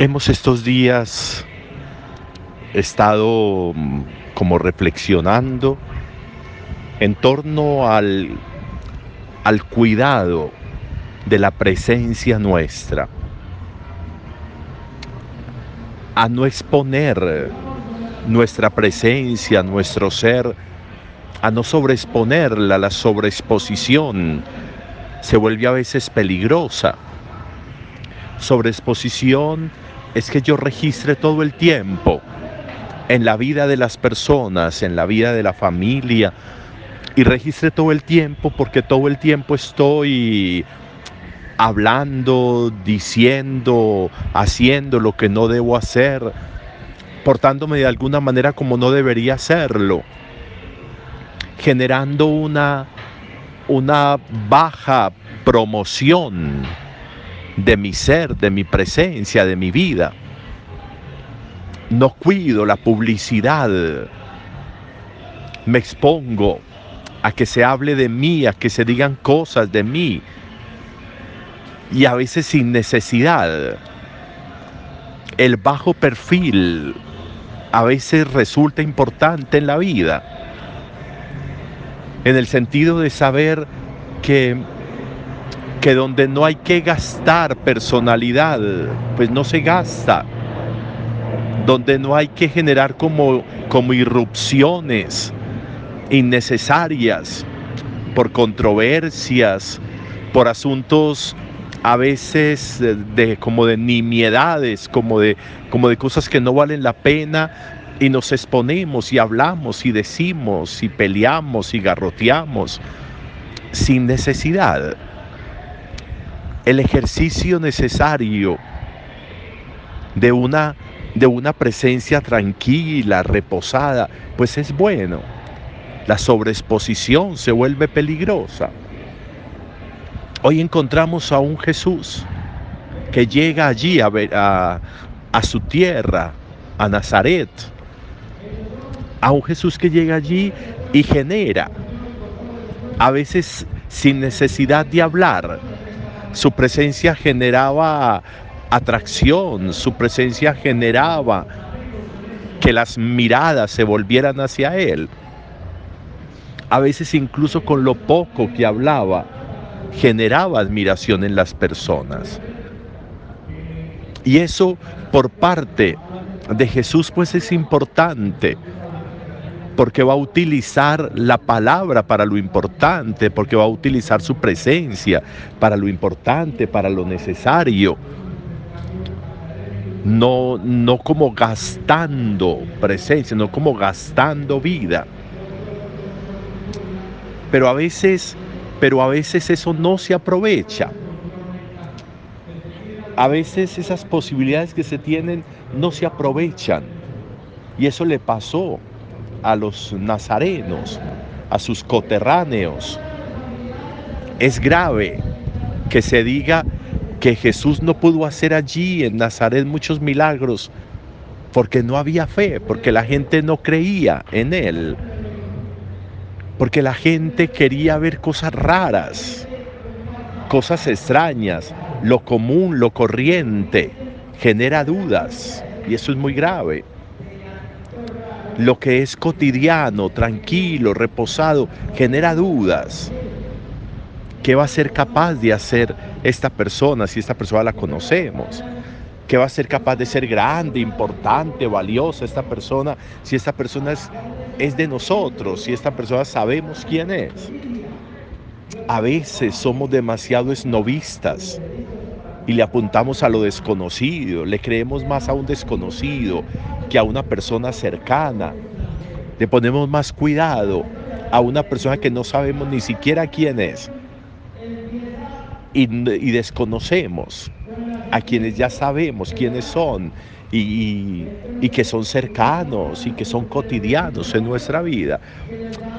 Hemos estos días estado mm, como reflexionando en torno al, al cuidado de la presencia nuestra, a no exponer nuestra presencia, nuestro ser, a no sobreexponerla, la sobreexposición se vuelve a veces peligrosa. Sobreexposición es que yo registre todo el tiempo en la vida de las personas, en la vida de la familia, y registre todo el tiempo porque todo el tiempo estoy hablando, diciendo, haciendo lo que no debo hacer, portándome de alguna manera como no debería hacerlo, generando una, una baja promoción de mi ser, de mi presencia, de mi vida. No cuido la publicidad, me expongo a que se hable de mí, a que se digan cosas de mí, y a veces sin necesidad. El bajo perfil a veces resulta importante en la vida, en el sentido de saber que, que donde no hay que gastar personalidad, pues no se gasta, donde no hay que generar como, como irrupciones innecesarias por controversias, por asuntos a veces de, como de nimiedades, como de, como de cosas que no valen la pena y nos exponemos y hablamos y decimos y peleamos y garroteamos sin necesidad. El ejercicio necesario de una, de una presencia tranquila, reposada, pues es bueno. La sobreexposición se vuelve peligrosa. Hoy encontramos a un Jesús que llega allí a, a su tierra, a Nazaret. A un Jesús que llega allí y genera, a veces sin necesidad de hablar. Su presencia generaba atracción, su presencia generaba que las miradas se volvieran hacia Él. A veces incluso con lo poco que hablaba, generaba admiración en las personas. Y eso por parte de Jesús pues es importante, porque va a utilizar la palabra para lo importante, porque va a utilizar su presencia para lo importante, para lo necesario. No, no como gastando presencia, no como gastando vida. Pero a veces pero a veces eso no se aprovecha. A veces esas posibilidades que se tienen no se aprovechan. Y eso le pasó a los nazarenos, a sus coterráneos. Es grave que se diga que Jesús no pudo hacer allí en Nazaret muchos milagros porque no había fe, porque la gente no creía en él porque la gente quería ver cosas raras, cosas extrañas, lo común, lo corriente, genera dudas y eso es muy grave. Lo que es cotidiano, tranquilo, reposado, genera dudas. ¿Qué va a ser capaz de hacer esta persona si esta persona la conocemos? ¿Qué va a ser capaz de ser grande, importante, valiosa esta persona si esta persona es es de nosotros si esta persona sabemos quién es. A veces somos demasiado esnovistas y le apuntamos a lo desconocido, le creemos más a un desconocido que a una persona cercana. Le ponemos más cuidado a una persona que no sabemos ni siquiera quién es y, y desconocemos a quienes ya sabemos quiénes son y, que son cercanos y que son cotidianos en nuestra vida.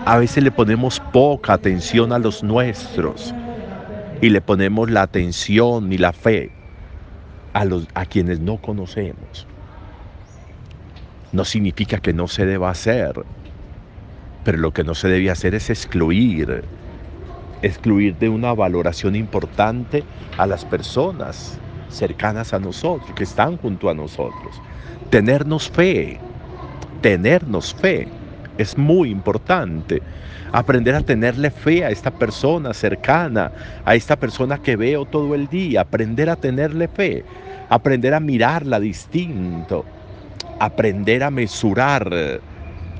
A veces le ponemos poca atención a los nuestros y le ponemos la atención y la fe a, los, a quienes no conocemos. No significa que no se deba hacer, pero lo que no se debe hacer es excluir, excluir de una valoración importante a las personas cercanas a nosotros, que están junto a nosotros. Tenernos fe, tenernos fe es muy importante. Aprender a tenerle fe a esta persona cercana, a esta persona que veo todo el día, aprender a tenerle fe, aprender a mirarla distinto, aprender a mesurar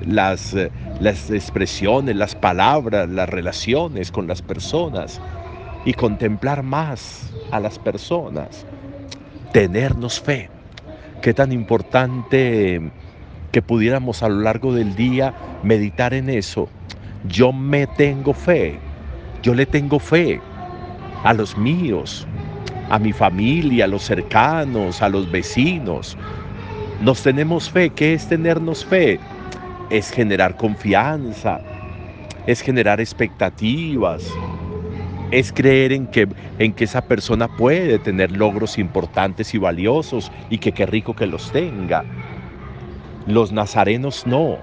las, las expresiones, las palabras, las relaciones con las personas y contemplar más a las personas, tenernos fe. Qué tan importante que pudiéramos a lo largo del día meditar en eso. Yo me tengo fe, yo le tengo fe a los míos, a mi familia, a los cercanos, a los vecinos. Nos tenemos fe. ¿Qué es tenernos fe? Es generar confianza, es generar expectativas, es creer en que, en que esa persona puede tener logros importantes y valiosos y que qué rico que los tenga. Los nazarenos no.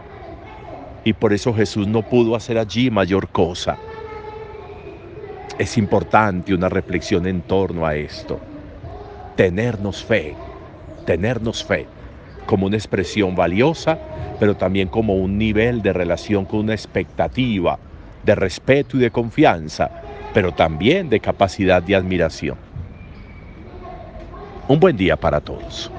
Y por eso Jesús no pudo hacer allí mayor cosa. Es importante una reflexión en torno a esto. Tenernos fe, tenernos fe como una expresión valiosa, pero también como un nivel de relación con una expectativa de respeto y de confianza, pero también de capacidad de admiración. Un buen día para todos.